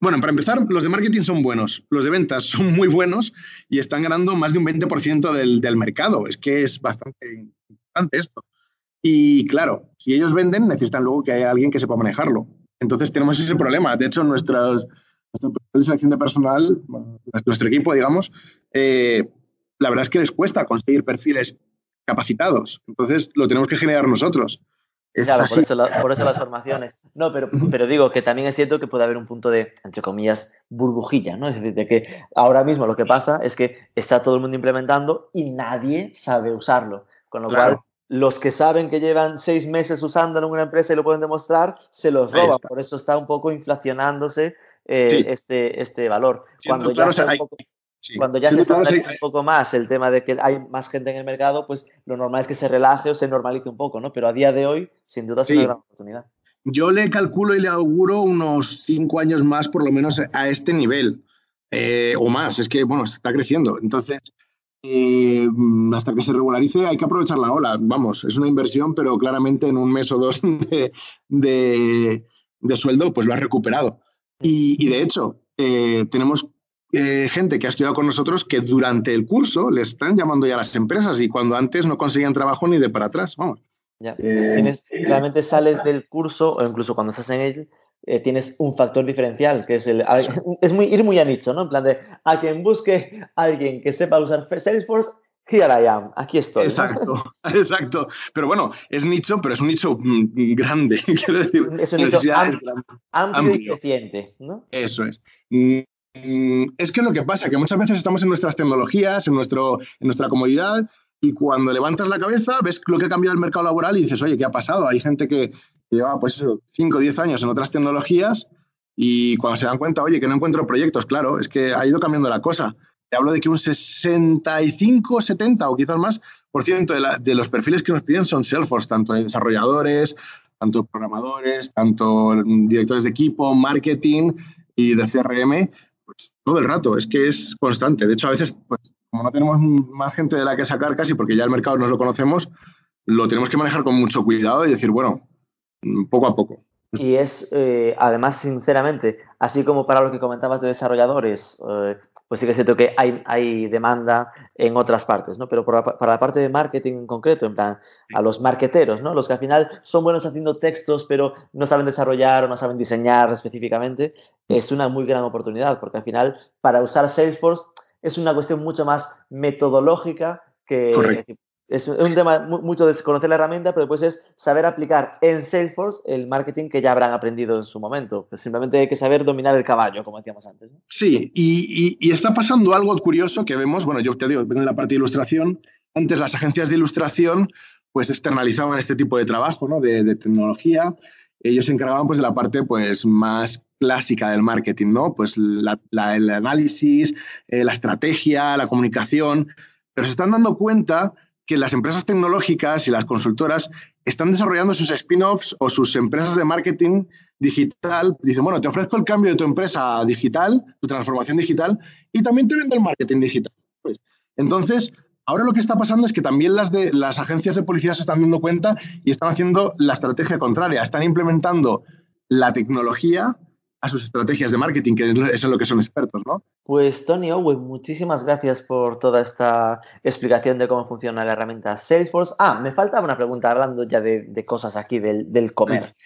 bueno, para empezar, los de marketing son buenos, los de ventas son muy buenos y están ganando más de un 20% del, del mercado. Es que es bastante importante esto. Y claro, si ellos venden, necesitan luego que haya alguien que sepa manejarlo. Entonces tenemos ese problema. De hecho, nuestra, nuestra selección de personal, nuestro equipo, digamos, eh, la verdad es que les cuesta conseguir perfiles capacitados. Entonces lo tenemos que generar nosotros. claro, por eso, por eso, las formaciones. No, pero, pero digo que también es cierto que puede haber un punto de, entre comillas, burbujilla, ¿no? Es decir, de que ahora mismo lo que pasa es que está todo el mundo implementando y nadie sabe usarlo. Con lo cual, los que saben que llevan seis meses usando en una empresa y lo pueden demostrar, se los roban. Por eso está un poco inflacionándose eh, este, este valor. Cuando ya, un poco, cuando ya se está un poco más el tema de que hay más gente en el mercado, pues lo normal es que se relaje o se normalice un poco, ¿no? Pero a día de hoy, sin duda, es una gran oportunidad. Yo le calculo y le auguro unos cinco años más, por lo menos, a este nivel. Eh, o más, es que, bueno, está creciendo. Entonces, eh, hasta que se regularice hay que aprovechar la ola. Vamos, es una inversión, pero claramente en un mes o dos <laughs> de, sueldo, pues lo has recuperado. Y, de hecho, eh, tenemos eh, gente que ha estudiado con nosotros que durante el curso le están llamando ya a las empresas y cuando antes no conseguían trabajo ni de para atrás. Vamos. Ya. realmente sales del curso o incluso cuando estás en él eh, tienes un factor diferencial, que es el <laughs> es muy, ir muy a nicho, ¿no? En plan de a quien busque alguien que sepa usar Salesforce, here I am, aquí estoy. Exacto, <laughs> exacto. Pero bueno, es nicho, pero es un nicho mm, grande, <laughs> quiero decir. Es un nicho amplio, y creciente, ¿no? Eso es. Mm, es que lo que pasa, que muchas veces estamos en nuestras tecnologías, en, nuestro, en nuestra comodidad, y cuando levantas la cabeza ves lo que ha cambiado el mercado laboral y dices, oye, ¿qué ha pasado? Hay gente que, llevaba pues eso, 5 o 10 años en otras tecnologías y cuando se dan cuenta, oye, que no encuentro proyectos, claro, es que ha ido cambiando la cosa. Te hablo de que un 65, 70 o quizás más por ciento de, de los perfiles que nos piden son Salesforce, tanto de desarrolladores, tanto programadores, tanto directores de equipo, marketing y de CRM, pues todo el rato, es que es constante. De hecho, a veces, pues, como no tenemos más gente de la que sacar casi, porque ya el mercado nos lo conocemos, lo tenemos que manejar con mucho cuidado y decir, bueno, poco a poco. Y es, eh, además, sinceramente, así como para lo que comentabas de desarrolladores, eh, pues sí que es cierto que hay, hay demanda en otras partes, ¿no? Pero para la parte de marketing en concreto, en plan, a los marketeros, ¿no? Los que al final son buenos haciendo textos, pero no saben desarrollar o no saben diseñar específicamente, es una muy gran oportunidad, porque al final, para usar Salesforce, es una cuestión mucho más metodológica que, es un tema mucho de conocer la herramienta, pero después es saber aplicar en Salesforce el marketing que ya habrán aprendido en su momento. Pues simplemente hay que saber dominar el caballo, como decíamos antes. Sí, y, está pasando algo curioso que vemos, bueno, yo te digo, en la parte de ilustración, antes las agencias de ilustración pues externalizaban este tipo de trabajo, ¿no? de, tecnología. Ellos se encargaban pues de la parte pues más clásica del marketing, ¿no? Pues el análisis, eh, la estrategia, la comunicación, pero se están dando cuenta que las empresas tecnológicas y las consultoras están desarrollando sus spin-offs o sus empresas de marketing digital. Dicen, bueno, te ofrezco el cambio de tu empresa digital, tu transformación digital, y también te vendo el marketing digital. Pues, entonces, ahora lo que está pasando es que también las, de, las agencias de policía se están dando cuenta y están haciendo la estrategia contraria. Están implementando la tecnología a sus estrategias de marketing, que es en lo que son expertos, ¿no? Pues Tony Owen, muchísimas gracias por toda esta explicación de cómo funciona la herramienta Salesforce. Ah, me falta una pregunta hablando ya de, cosas aquí del, comer.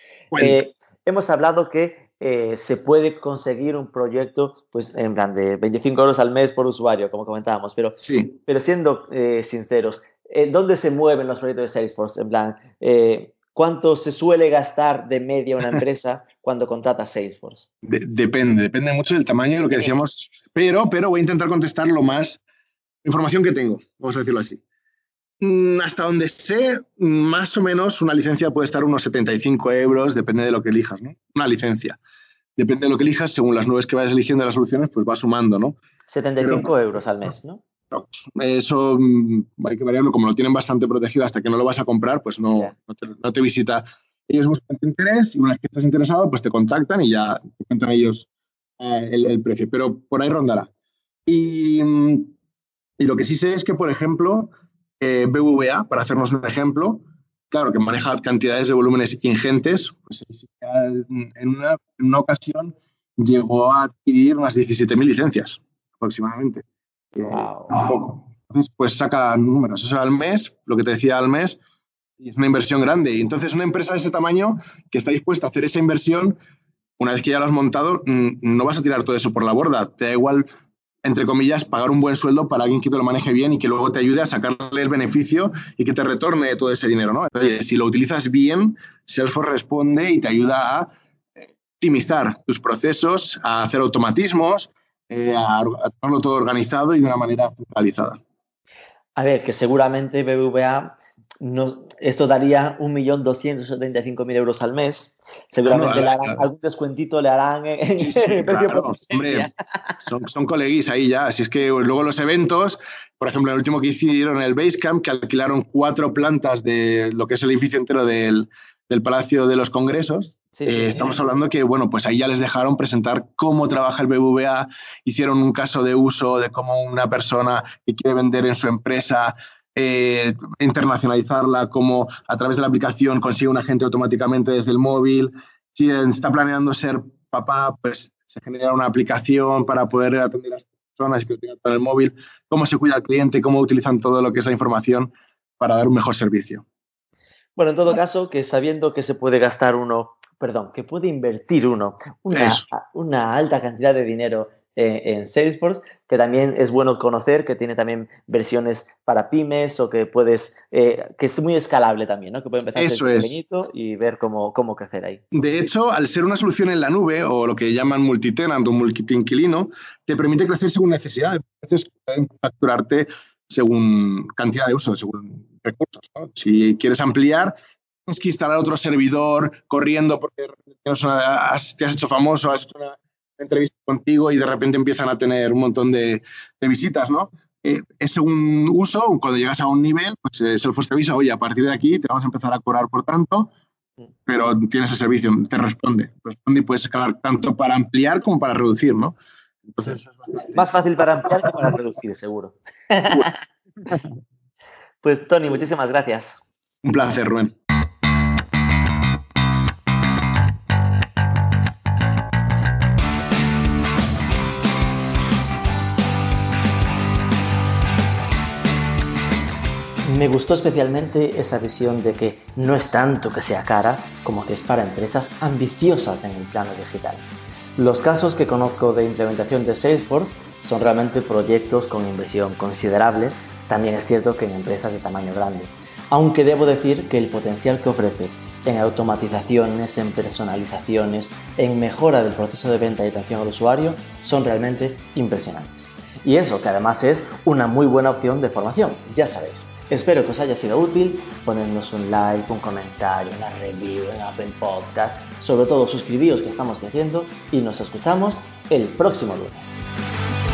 Eh, hemos hablado que eh, se puede conseguir un proyecto pues en plan de 25 euros al mes por usuario, como comentábamos, pero, sí. pero siendo eh, sinceros, ¿dónde se mueven los proyectos de Salesforce? En plan, ¿cuánto se suele gastar de media una empresa <laughs> cuando contrata Salesforce? depende, depende mucho del tamaño de lo que decíamos, pero, pero voy a intentar contestar lo más información que tengo, vamos a decirlo así. Mm, hasta donde sé, más o menos una licencia puede estar unos 75 euros, depende de lo que elijas, ¿no? Una licencia. Depende de lo que elijas, según las nubes que vayas eligiendo las soluciones, pues va sumando, ¿no? 75 euros al mes, ¿no? Eso mm, hay que variarlo, como lo tienen bastante protegido hasta que no lo vas a comprar, pues no, no te visita ellos buscan tu interés y una vez que estás interesado, pues te contactan y ya te cuentan ellos eh, el, precio, pero por ahí rondará. Y, y, lo que sí sé es que, por ejemplo, eh, BVA, para hacernos un ejemplo, claro, que maneja cantidades de volúmenes ingentes, pues en una, en una ocasión llegó a adquirir unas 17.000 licencias aproximadamente. Entonces, pues saca números. Eso al mes, lo que te decía al mes, y es una inversión grande. Y entonces una empresa de ese tamaño que está dispuesta a hacer esa inversión, una vez que ya lo has montado, no vas a tirar todo eso por la borda. Te da igual, entre comillas, pagar un buen sueldo para alguien que te lo maneje bien y que luego te ayude a sacarle el beneficio y que te retorne todo ese dinero. ¿no? si lo utilizas bien, Salesforce responde y te ayuda a eh, optimizar tus procesos, a hacer automatismos, eh, a, tenerlo todo organizado y de una manera centralizada. A ver, que seguramente BBVA no, esto daría 1.275.000 euros al mes. Seguramente le harán algún descuentito, le harán en, <laughs> hombre, son, son coleguis ahí ya. Así es que luego los eventos, por ejemplo, el último que hicieron en el Basecamp, que alquilaron cuatro plantas de lo que es el edificio entero del, del Palacio de los Congresos. Eh, estamos hablando que, bueno, pues ahí ya les dejaron presentar cómo trabaja el BBVA, hicieron un caso de uso de cómo una persona que quiere vender en su empresa, eh, internacionalizarla, cómo a través de la aplicación consigue un agente automáticamente desde el móvil. Si está planeando ser papá, pues se genera una aplicación para poder atender a las personas y que lo tengan en el móvil, cómo se cuida al cliente, cómo utilizan todo lo que es la información para dar un mejor servicio. Bueno, en todo caso, que sabiendo que se puede gastar uno, perdón, que puede invertir uno una, una alta cantidad de dinero en, Salesforce, que también es bueno conocer, que tiene también versiones para pymes o que puedes, eh, que es muy escalable también, ¿no? Que puede empezar Eso pequeñito y ver cómo, cómo crecer ahí. De hecho, al ser una solución en la nube o lo que llaman multitenant o multiinquilino, te permite crecer según necesidad. A veces pueden facturarte según cantidad de uso, según recursos. Si quieres ampliar, tienes que instalar otro servidor corriendo porque te has hecho famoso, has hecho una entrevista contigo y de repente empiezan a tener un montón de, visitas, ¿no? Eh, es según uso, cuando llegas a un nivel, pues eh, Salesforce te avisa, oye, a partir de aquí te vamos a empezar a cobrar por tanto, pero tienes el servicio, te responde, responde y puedes escalar tanto para ampliar como para reducir, ¿no? Más fácil para ampliar que para reducir, seguro. <laughs> Pues Tony, muchísimas gracias. Un placer, Rubén. Me gustó especialmente esa visión de que no es tanto que sea cara como que es para empresas ambiciosas en el plano digital. Los casos que conozco de implementación de Salesforce son realmente proyectos con inversión considerable también es cierto que en empresas de tamaño grande, aunque debo decir que el potencial que ofrece en automatizaciones, en personalizaciones, en mejora del proceso de venta y atención al usuario son realmente impresionantes. Y eso que además es una muy buena opción de formación, ya sabéis. Espero que os haya sido útil, ponednos un like, un comentario, una review en Apple Podcast, sobre todo suscribíos que estamos creciendo y nos escuchamos el próximo lunes.